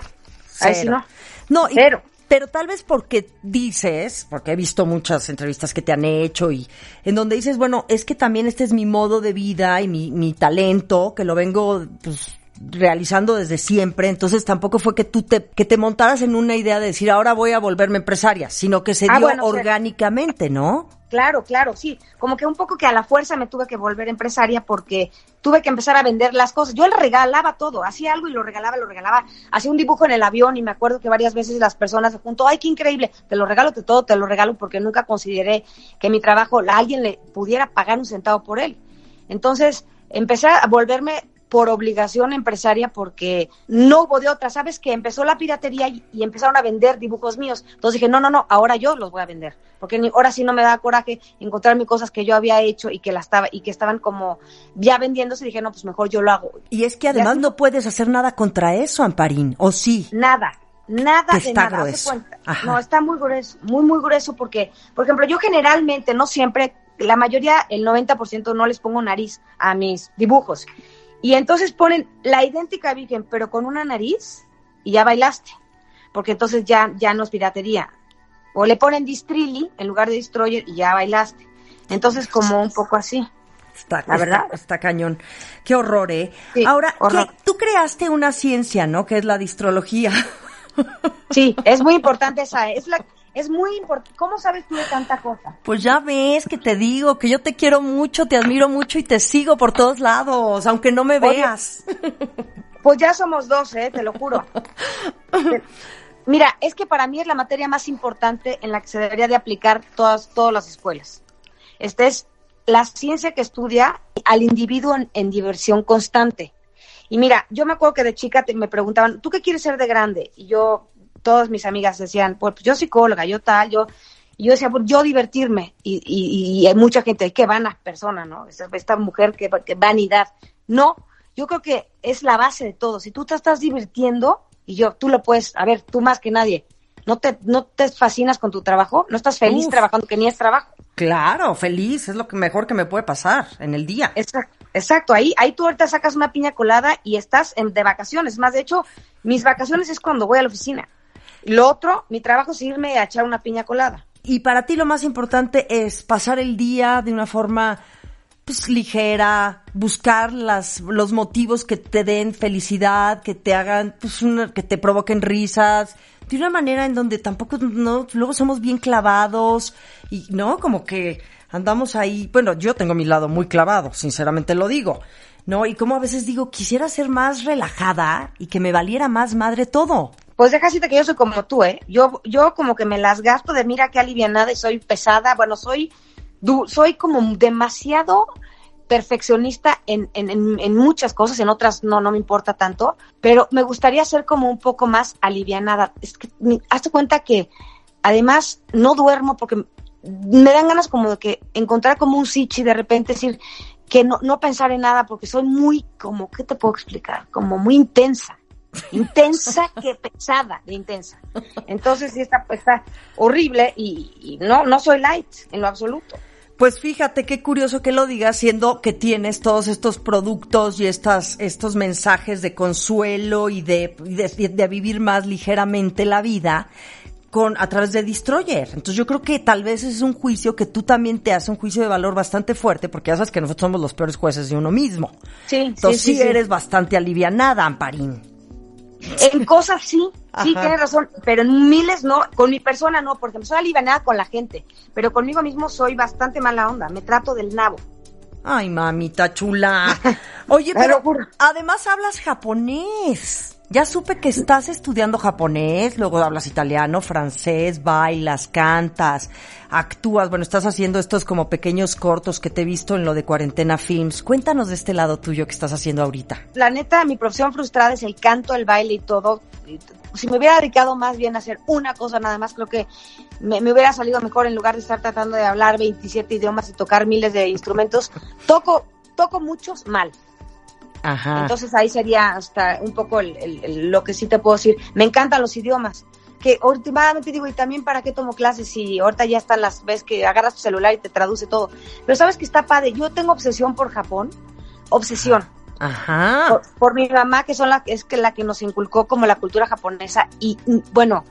Speaker 3: Ahí sí
Speaker 1: Cero.
Speaker 3: no.
Speaker 1: No, y-
Speaker 3: Cero.
Speaker 1: pero tal vez porque dices, porque he visto muchas entrevistas que te han hecho y en donde dices, bueno, es que también este es mi modo de vida y mi, mi talento, que lo vengo pues, realizando desde siempre, entonces tampoco fue que tú te, que te montaras en una idea de decir, ahora voy a volverme empresaria, sino que se
Speaker 3: Ah,
Speaker 1: dio
Speaker 3: bueno,
Speaker 1: orgánicamente, ¿no?
Speaker 3: Claro, claro, sí. Como que un poco que a la fuerza me tuve que volver empresaria porque tuve que empezar a vender las cosas. Yo le regalaba todo, hacía algo y lo regalaba, lo regalaba. Hacía un dibujo en el avión y me acuerdo que varias veces las personas se juntó, ay, qué increíble, te lo regalo de todo, te lo regalo porque nunca consideré que mi trabajo a alguien le pudiera pagar un centavo por él. Entonces, empecé a volverme por obligación empresaria porque no hubo de otra. Sabes que empezó la piratería y, y empezaron a vender dibujos míos. Entonces dije, no, no, no, ahora yo los voy a vender. Porque ni- ahora sí no me da coraje encontrarme cosas que yo había hecho y que, la estaba, y que estaban como ya vendiéndose. Dije, no, pues mejor yo lo hago.
Speaker 1: Y es que además no puedes hacer nada contra eso, Amparín, ¿o sí?
Speaker 3: Nada, nada de
Speaker 1: está
Speaker 3: nada.
Speaker 1: grueso.
Speaker 3: No, está muy grueso, muy, muy grueso porque, por ejemplo, yo generalmente, no siempre, la mayoría, el 90% no les pongo nariz a mis dibujos. Y entonces ponen la idéntica virgen, pero con una nariz y ya bailaste, porque entonces ya, ya no es piratería. O le ponen Distrilli en lugar de Destroyer y ya bailaste. Entonces, como un poco así.
Speaker 1: Está,
Speaker 3: La verdad.
Speaker 1: está, está cañón. Qué horror, ¿eh?
Speaker 3: Sí,
Speaker 1: Ahora, ¿qué- tú creaste una ciencia, ¿no? Que es la distrología.
Speaker 3: Sí, es muy importante esa, es la, es muy importante. ¿Cómo sabes tú de tanta cosa?
Speaker 1: Pues ya ves que te digo que yo te quiero mucho, te admiro mucho y te sigo por todos lados, aunque no me
Speaker 3: Oye.
Speaker 1: veas.
Speaker 3: Pues ya somos dos, ¿eh? te lo juro. Mira, es que para mí es la materia más importante en la que se debería de aplicar todas, todas las escuelas. Esta es la ciencia que estudia al individuo en, en diversión constante. Y mira, yo me acuerdo que de chica te- me preguntaban, ¿tú qué quieres ser de grande? Y yo, todas mis amigas decían, pues yo psicóloga, yo tal, yo... Y yo decía, pues yo divertirme. Y, y, y hay mucha gente, qué vana persona, ¿no? Esta, esta mujer, que, que vanidad. No, yo creo que es la base de todo. Si tú te estás divirtiendo, y yo, tú lo puedes, a ver, tú más que nadie, ¿no te, no te fascinas con tu trabajo? ¿No estás feliz
Speaker 1: Uf.
Speaker 3: trabajando que ni es trabajo?
Speaker 1: Claro, feliz, es lo que mejor que me puede pasar en el día.
Speaker 3: Exacto, exacto. Ahí, ahí tú ahorita sacas una piña colada y estás en, de vacaciones. Más, de hecho, mis vacaciones es cuando voy a la oficina. Lo otro, mi trabajo es irme a echar una piña colada.
Speaker 1: Y para ti lo más importante es pasar el día de una forma pues ligera, buscar las los motivos que te den felicidad, que te hagan pues una- que te provoquen risas, de una manera en donde tampoco no luego somos bien clavados y no como que andamos ahí, bueno, yo tengo mi lado muy clavado, sinceramente lo digo. ¿No? Y como a veces digo, quisiera ser más relajada y que me valiera más madre todo.
Speaker 3: Pues deja decirte que yo soy como tú, ¿eh? Yo, yo como que me las gasto de mira qué alivianada y soy pesada. Bueno, soy, du- soy como demasiado perfeccionista en, en, en, en muchas cosas, en otras no, no me importa tanto, pero me gustaría ser como un poco más alivianada. Es que, hazte cuenta que además no duermo porque me dan ganas como de que encontrar como un sichi de repente decir que no, no pensar en nada porque soy muy como, ¿qué te puedo explicar? Como muy intensa. Intensa que pesada de intensa. Entonces sí está, está horrible y, y no, no soy light en lo absoluto.
Speaker 1: Pues fíjate qué curioso que lo digas, siendo que tienes todos estos productos y estas, estos mensajes de consuelo y de, de, de vivir más ligeramente la vida con, a través de Destroyer. Entonces yo creo que tal vez es un juicio que tú también te haces un juicio de valor bastante fuerte, porque ya sabes que nosotros somos los peores jueces de uno mismo.
Speaker 3: Sí,
Speaker 1: Entonces
Speaker 3: sí,
Speaker 1: sí,
Speaker 3: sí, sí.
Speaker 1: eres bastante alivianada, Amparín.
Speaker 3: En cosas sí, sí,
Speaker 1: Ajá.
Speaker 3: tienes razón, pero en miles no, con mi persona no, porque soy alivianada con la gente, pero conmigo mismo soy bastante mala onda, me trato del nabo.
Speaker 1: Ay, mamita chula. Oye, pero además hablas japonés. Ya supe que estás estudiando japonés, luego hablas italiano, francés, bailas, cantas, actúas. Bueno, estás haciendo estos como pequeños cortos que te he visto en lo de Cuarentena Films. Cuéntanos de este lado tuyo que estás haciendo ahorita.
Speaker 3: La neta, mi profesión frustrada es el canto, el baile y todo. Si me hubiera dedicado más bien a hacer una cosa nada más, creo que me hubiera salido mejor en lugar de estar tratando de hablar 27 idiomas y tocar miles de instrumentos. Toco, toco muchos mal.
Speaker 1: Ajá.
Speaker 3: Entonces ahí sería hasta un poco el- el- el- lo que sí te puedo decir. Me encantan los idiomas. Que últimamente digo, y también para qué tomo clases si ahorita ya están las, ves que agarras tu celular y te traduce todo. Pero sabes que está padre. Yo tengo obsesión por Japón. Obsesión.
Speaker 1: Ajá.
Speaker 3: Por, por mi mamá, que son la, es que la que nos inculcó como la cultura japonesa. Y bueno,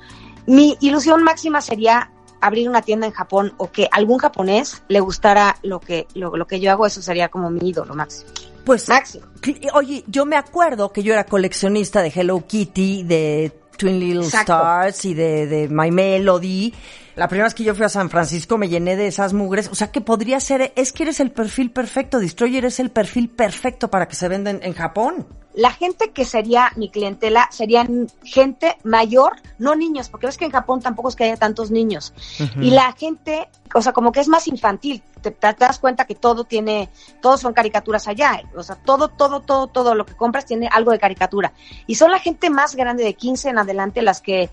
Speaker 3: mi ilusión máxima sería abrir una tienda en Japón o que algún japonés le gustara lo que, lo, lo que yo hago. Eso sería como mi ídolo máximo.
Speaker 1: Pues,
Speaker 3: Máximo.
Speaker 1: oye, yo me acuerdo que yo era coleccionista de Hello Kitty, de Twin Little
Speaker 3: Exacto.
Speaker 1: Stars y de, de My Melody. La primera vez que yo fui a San Francisco me llené de esas mugres. O sea que podría ser, es que eres el perfil perfecto. Destroyer es el perfil perfecto para que se venden en Japón.
Speaker 3: la gente que sería mi clientela serían gente mayor, no niños, porque ves que en Japón tampoco es que haya tantos niños. Y la gente, o sea, como que es más infantil. Te, te das cuenta que todo tiene, todos son caricaturas allá. O sea, todo, todo, todo, todo lo que compras tiene algo de caricatura. Y son la gente más grande de 15 en adelante las que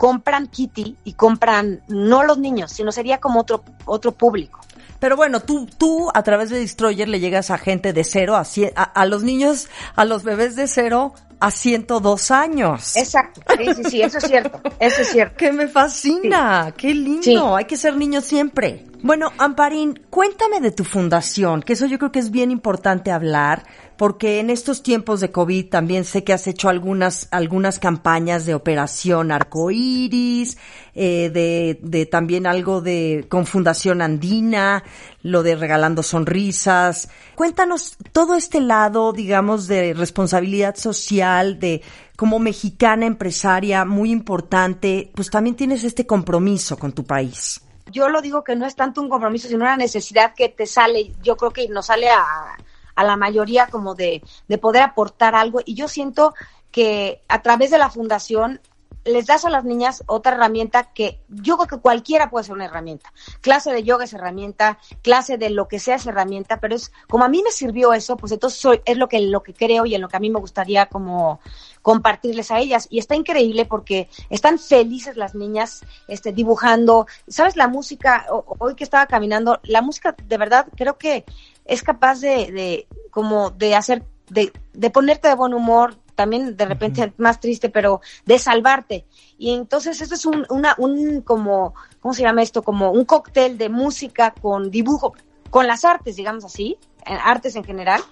Speaker 3: compran Kitty y compran, no los niños, sino sería como otro, otro público.
Speaker 1: Pero bueno, tú, tú a través de Destroyer le llegas a gente de cero a, a los niños, a los bebés de cero a 102 años.
Speaker 3: Exacto. Sí, sí, sí, eso es cierto. Eso es cierto.
Speaker 1: Que me fascina, qué lindo.
Speaker 3: Sí.
Speaker 1: Hay que ser niños siempre. Bueno, Amparín, cuéntame de tu fundación, que eso yo creo que es bien importante hablar, porque en estos tiempos de COVID también sé que has hecho algunas, algunas campañas de operación arcoíris, eh, de, de también algo de con Fundación Andina, lo de regalando sonrisas. Cuéntanos todo este lado, digamos, de responsabilidad social, de como mexicana empresaria muy importante, pues también tienes este compromiso con tu país
Speaker 3: yo lo digo que no es tanto un compromiso, sino una necesidad que te sale, yo creo que nos sale a, a la mayoría como de, de poder aportar algo. Y yo siento que a través de la fundación les das a las niñas otra herramienta que yo creo que cualquiera puede ser una herramienta. Clase de yoga es herramienta, clase de lo que sea es herramienta, pero es como a mí me sirvió eso, pues entonces soy, es lo que lo que creo y en lo que a mí me gustaría como compartirles a ellas. Y está increíble porque están felices las niñas este dibujando, sabes la música hoy que estaba caminando, la música de verdad creo que es capaz de, de como de hacer de, de ponerte de buen humor, también de repente más triste, pero de salvarte. Y entonces eso es un, una, un como, ¿cómo se llama esto? Como un cóctel de música con dibujo, con las artes, digamos así, artes en general.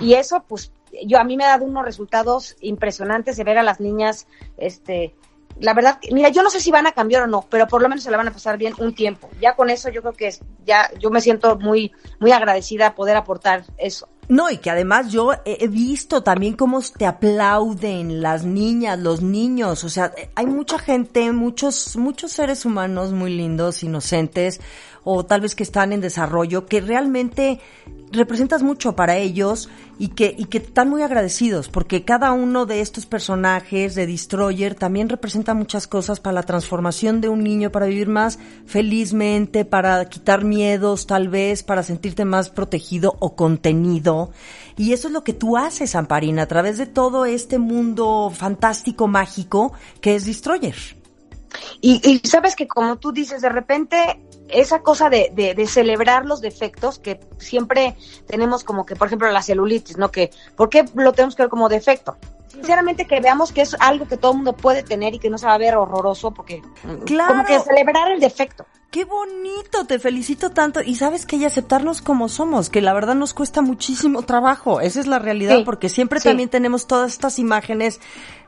Speaker 3: Y eso, pues, yo a mí me ha dado unos resultados impresionantes de ver a las niñas, este, la verdad, mira, yo no sé si van a cambiar o no, pero por lo menos se la van a pasar bien un tiempo. Ya con eso yo creo que es, ya yo me siento muy, muy agradecida poder aportar eso.
Speaker 1: No, y que además yo he visto también cómo te aplauden las niñas, los niños, o sea, hay mucha gente, muchos, muchos seres humanos muy lindos, inocentes, o tal vez que están en desarrollo, que realmente representas mucho para ellos y que, y que están muy agradecidos, porque cada uno de estos personajes de Destroyer también representa muchas cosas para la transformación de un niño, para vivir más felizmente, para quitar miedos tal vez, para sentirte más protegido o contenido. Y eso es lo que tú haces, Amparina, a través de todo este mundo fantástico, mágico, que es Destroyer.
Speaker 3: Y, y sabes que como tú dices, de repente esa cosa de, de, de, celebrar los defectos que siempre tenemos como que, por ejemplo, la celulitis, ¿no? Que, ¿por qué lo tenemos que ver como defecto? Sinceramente que veamos que es algo que todo el mundo puede tener y que no se va a ver horroroso porque
Speaker 1: claro.
Speaker 3: como que celebrar el defecto.
Speaker 1: Qué bonito, te felicito tanto. Y sabes que y aceptarnos como somos, que la verdad nos cuesta muchísimo trabajo. Esa es la realidad, sí, porque siempre sí. también tenemos todas estas imágenes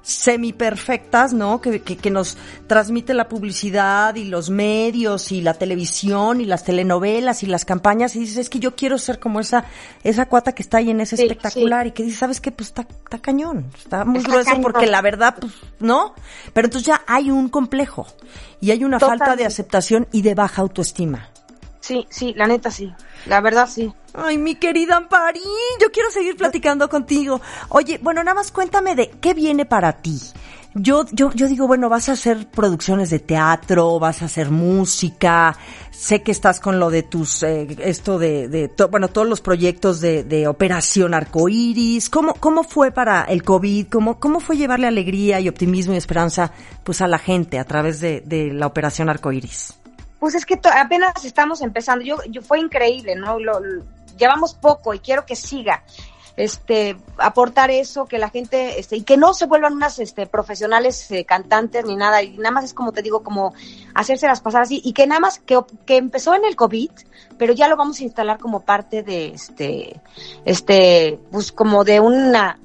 Speaker 1: semi perfectas, ¿no? Que, que, que, nos transmite la publicidad y los medios y la televisión y las telenovelas y las campañas y dices, es que yo quiero ser como esa, esa cuata que está ahí en ese sí, espectacular y que dices, ¿sabes qué? Pues está, está cañón, está muy está grueso cañón. porque la verdad, pues, ¿no? Pero entonces ya hay un complejo y hay una Totalmente. falta de aceptación y de baja autoestima.
Speaker 3: Sí, sí, la neta sí. La verdad sí.
Speaker 1: Ay, mi querida Amparín, yo quiero seguir platicando contigo. Oye, bueno, nada más cuéntame de qué viene para ti. Yo, yo, yo digo, bueno, vas a hacer producciones de teatro, vas a hacer música, sé que estás con lo de tus, eh, esto de, de bueno, todos los proyectos de, de Operación Arcoíris. ¿Cómo, ¿Cómo fue para el COVID? ¿Cómo, ¿Cómo fue llevarle alegría y optimismo y esperanza, pues, a la gente a través de, de la Operación Arcoíris?
Speaker 3: Pues es que apenas estamos empezando. Yo, yo fue increíble, ¿no? Lo, llevamos poco y quiero que siga. Este, aportar eso, que la gente, este, y que no se vuelvan unas, este, profesionales eh, cantantes ni nada, y nada más es como te digo, como hacérselas pasar así, y que nada más que, que empezó en el COVID, pero ya lo vamos a instalar como parte de, este, este, pues como de una,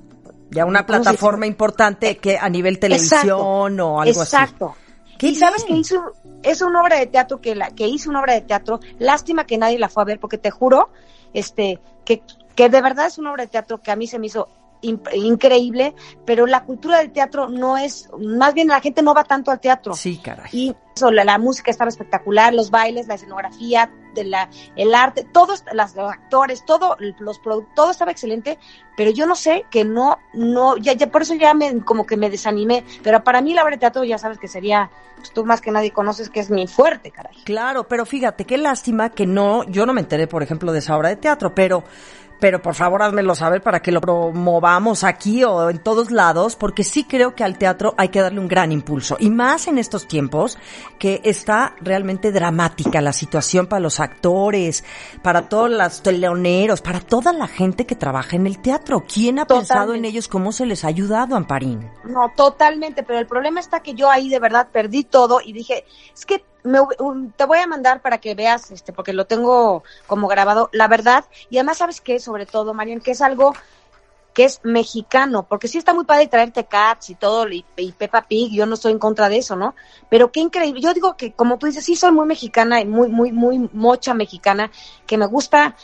Speaker 1: ya una plataforma importante que a nivel televisión
Speaker 3: exacto,
Speaker 1: o algo
Speaker 3: exacto.
Speaker 1: así.
Speaker 3: Exacto. y sabes que hizo, es una obra de teatro que la, que hizo una obra de teatro, lástima que nadie la fue a ver, porque te juro, este, que, que de verdad es una obra de teatro que a mí se me hizo increíble, pero la cultura del teatro no es, más bien la gente no va tanto al teatro.
Speaker 1: Sí, caray.
Speaker 3: Y eso, la, la, música estaba espectacular, los bailes, la escenografía, de la, el arte, todos, las, los actores, todo, los todo estaba excelente, pero yo no sé que no, no, ya, ya por eso ya me, como que me desanimé, pero para mí la obra de teatro ya sabes que sería, pues tú más que nadie conoces que es mi fuerte, caray.
Speaker 1: Claro, pero fíjate, qué lástima que no, yo no me enteré, por ejemplo, de esa obra de teatro, pero pero por favor házmelo saber para que lo promovamos aquí o en todos lados, porque sí creo que al teatro hay que darle un gran impulso. Y más en estos tiempos que está realmente dramática la situación para los actores, para todos los teleoneros, para toda la gente que trabaja en el teatro. ¿Quién ha totalmente. pensado en ellos? ¿Cómo se les ha ayudado, Amparín?
Speaker 3: No, totalmente, pero el problema está que yo ahí de verdad perdí todo y dije, es que me te voy a mandar para que veas, este, porque lo tengo como grabado, la verdad. Y además, ¿sabes qué? Sobre todo, Marian, que es algo que es mexicano, porque sí está muy padre traerte cats y todo, y, y Peppa Pig, yo no estoy en contra de eso, ¿no? Pero qué increíble, yo digo que como tú dices, sí soy muy mexicana y muy, muy, muy mocha mexicana, que me gusta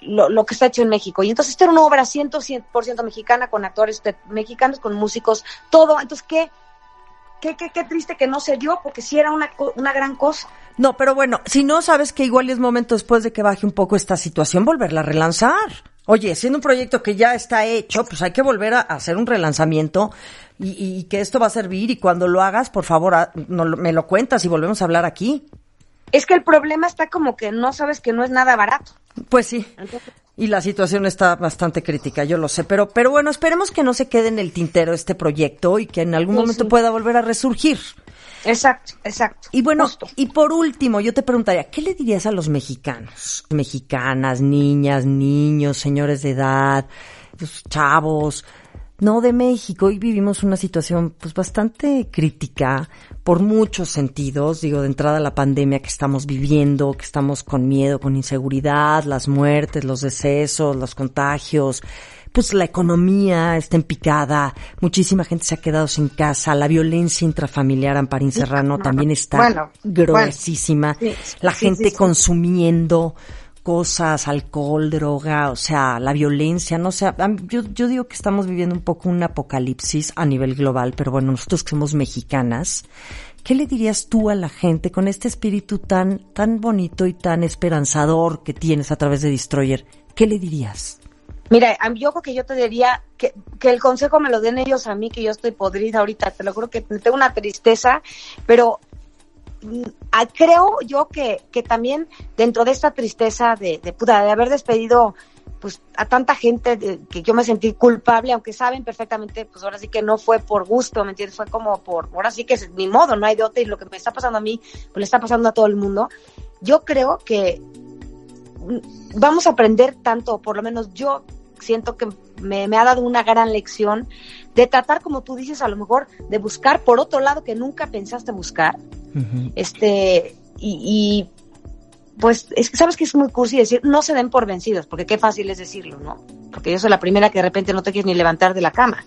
Speaker 3: lo, lo que está hecho en México. Y entonces esta era una obra 100%, 100% mexicana, con actores mexicanos, con músicos, todo. Entonces, ¿qué? Qué, qué, qué triste que no se dio, porque sí era una, una gran cosa.
Speaker 1: No, pero bueno, si no sabes que igual es momento después de que baje un poco esta situación, volverla a relanzar. Oye, siendo un proyecto que ya está hecho, pues hay que volver a hacer un relanzamiento y, y que esto va a servir y cuando lo hagas, por favor, a- no me lo cuentas y volvemos a hablar aquí.
Speaker 3: Es que el problema está como que no sabes que no es nada barato.
Speaker 1: Pues sí.
Speaker 3: Entonces,
Speaker 1: Y la situación está bastante crítica, yo lo sé, pero, pero bueno, esperemos que no se quede en el tintero este proyecto y que en algún
Speaker 3: Sí,
Speaker 1: momento
Speaker 3: sí.
Speaker 1: pueda volver a resurgir.
Speaker 3: exacto, exacto.
Speaker 1: Y bueno,
Speaker 3: Justo.
Speaker 1: y por último, yo te preguntaría, ¿qué le dirías a los mexicanos? Mexicanas, niñas, niños, señores de edad, pues, chavos, no de México. Hoy vivimos una situación pues bastante crítica por muchos sentidos. Digo, de entrada la pandemia que estamos viviendo, que estamos con miedo, con inseguridad, las muertes, los decesos, los contagios. Pues la economía está en picada, muchísima gente se ha quedado sin casa, la violencia intrafamiliar, Amparín Serrano, también está
Speaker 3: Bueno,
Speaker 1: gruesísima.
Speaker 3: bueno. Sí,
Speaker 1: la gente
Speaker 3: sí, sí.
Speaker 1: consumiendo cosas, alcohol, droga, o sea, la violencia, no sé, yo, yo digo que estamos viviendo un poco un apocalipsis a nivel global, pero bueno, nosotros que somos mexicanas, ¿qué le dirías tú a la gente con este espíritu tan, tan bonito y tan esperanzador que tienes a través de Destroyer? ¿Qué le dirías?
Speaker 3: Mira, yo creo que yo te diría que, que el consejo me lo den ellos a mí, que yo estoy podrida ahorita, te lo juro que tengo una tristeza, pero creo yo que, que también dentro de esta tristeza de, de, puta, de haber despedido pues a tanta gente de- que yo me sentí culpable, aunque saben perfectamente, pues ahora sí que no fue por gusto, ¿me entiendes? Fue como por, ahora sí que es mi modo, no hay de otra, y lo que me está pasando a mí, pues le está pasando a todo el mundo. Yo creo que vamos a aprender tanto, por lo menos yo siento que me, me ha dado una gran lección de tratar, como tú dices, a lo mejor de buscar por otro lado que nunca pensaste buscar. Este, y, y, pues es que sabes que es muy cursi decir, no se den por vencidos, porque qué fácil es decirlo, ¿no? Porque yo soy la primera que de repente no te quieres ni levantar de la cama.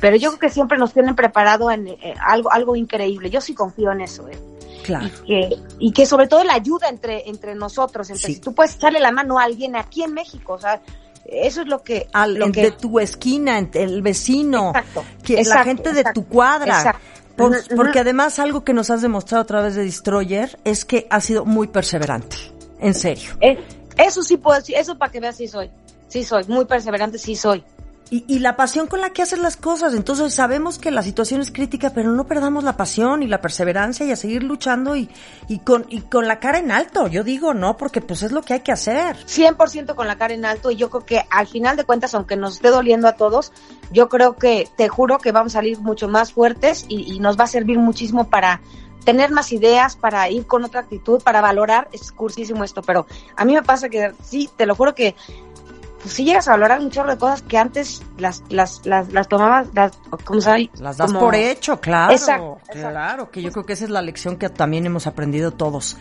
Speaker 3: Pero yo creo que siempre nos tienen preparado en eh, algo, algo increíble. Yo sí confío en eso, ¿eh?
Speaker 1: Claro.
Speaker 3: y que, y que sobre todo la ayuda entre, entre nosotros, entre
Speaker 1: Sí.
Speaker 3: si tú puedes echarle la mano a alguien aquí en México, o sea, eso es lo que,
Speaker 1: Al,
Speaker 3: lo
Speaker 1: en-
Speaker 3: que
Speaker 1: de tu esquina, el vecino,
Speaker 3: Exacto,
Speaker 1: que la
Speaker 3: exacto,
Speaker 1: gente de tu cuadra. Por-. Porque además algo que nos has demostrado a través de Destroyer es que has sido muy perseverante. En serio.
Speaker 3: Eh, eso sí puedo decir, eso para que veas sí soy, sí soy, muy perseverante sí soy.
Speaker 1: Y, y la pasión con la que haces las cosas. Entonces sabemos que la situación es crítica, pero no perdamos la pasión y la perseverancia y a seguir luchando y, y, con, la cara en alto. Yo digo, no, porque pues es lo que hay que hacer.
Speaker 3: 100% con la cara en alto y yo creo que al final de cuentas, aunque nos esté doliendo a todos, yo creo que, te juro que vamos a salir mucho más fuertes y, y nos va a servir muchísimo para tener más ideas, para ir con otra actitud, para valorar, es cursísimo esto, pero a mí me pasa que sí, te lo juro que pues sí llegas a valorar un chorro de cosas que antes las, las, las, las tomabas, las, ¿cómo llama?
Speaker 1: Las das
Speaker 3: Como-
Speaker 1: por hecho, claro.
Speaker 3: Exacto, exacto.
Speaker 1: Claro, que yo creo que esa es la lección que también hemos aprendido todos.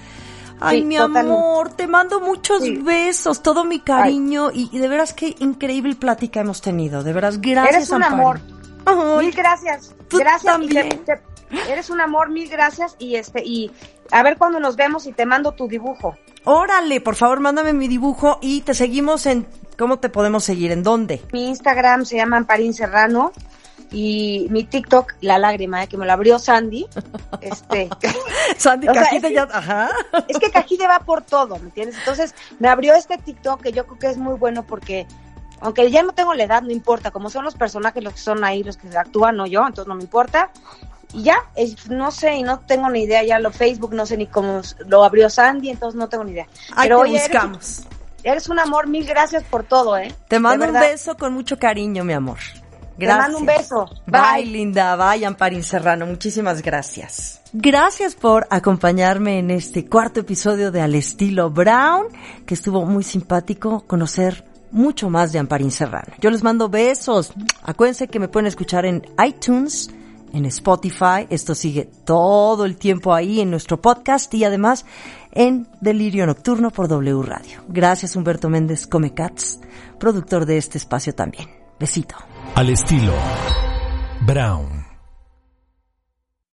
Speaker 1: Ay,
Speaker 3: Sí,
Speaker 1: mi
Speaker 3: totalmente.
Speaker 1: amor, te mando muchos
Speaker 3: Sí.
Speaker 1: besos, todo mi cariño y, y de veras qué increíble plática hemos tenido. De veras, gracias.
Speaker 3: Eres un
Speaker 1: Amparo.
Speaker 3: amor.
Speaker 1: Ay,
Speaker 3: Mil gracias.
Speaker 1: Tú
Speaker 3: gracias. y te-
Speaker 1: también.
Speaker 3: te- eres un amor, mil gracias. Y este, y a ver cuándo nos vemos y te mando tu dibujo.
Speaker 1: Órale, por favor, mándame mi dibujo y te seguimos en... ¿Cómo te podemos seguir? ¿En dónde?
Speaker 3: Mi Instagram se llama Amparín Serrano y mi TikTok, La Lágrima, eh, que me lo abrió Sandy. Este,
Speaker 1: Sandy
Speaker 3: O sea, es que-
Speaker 1: ya... Ajá.
Speaker 3: es que Cajide va por todo, ¿me entiendes? Entonces me abrió este TikTok que yo creo que es muy bueno porque aunque ya no tengo la edad, no importa, como son los personajes los que son ahí, los que actúan, no yo, entonces no me importa. Y ya, es- no sé, y no tengo ni idea, ya lo Facebook, no sé ni cómo lo abrió Sandy, entonces no tengo ni idea.
Speaker 1: Ahí
Speaker 3: Pero
Speaker 1: te
Speaker 3: oye,
Speaker 1: buscamos.
Speaker 3: eres un amor, mil gracias por todo, ¿eh?
Speaker 1: Te mando un beso con mucho cariño, mi amor.
Speaker 3: Te
Speaker 1: Gracias.
Speaker 3: mando un beso.
Speaker 1: Bye,
Speaker 3: Bye.
Speaker 1: linda. Bye, Amparín Serrano. Muchísimas gracias. Gracias por acompañarme en este cuarto episodio de Al Estilo Brown, que estuvo muy simpático conocer mucho más de Amparín Serrano. Yo les mando besos. Acuérdense que me pueden escuchar en iTunes, en Spotify. Esto sigue todo el tiempo ahí en nuestro podcast y además en Delirio Nocturno por W Radio. Gracias Humberto Méndez Comecats, productor de este espacio también. Besito.
Speaker 4: Al estilo Brown.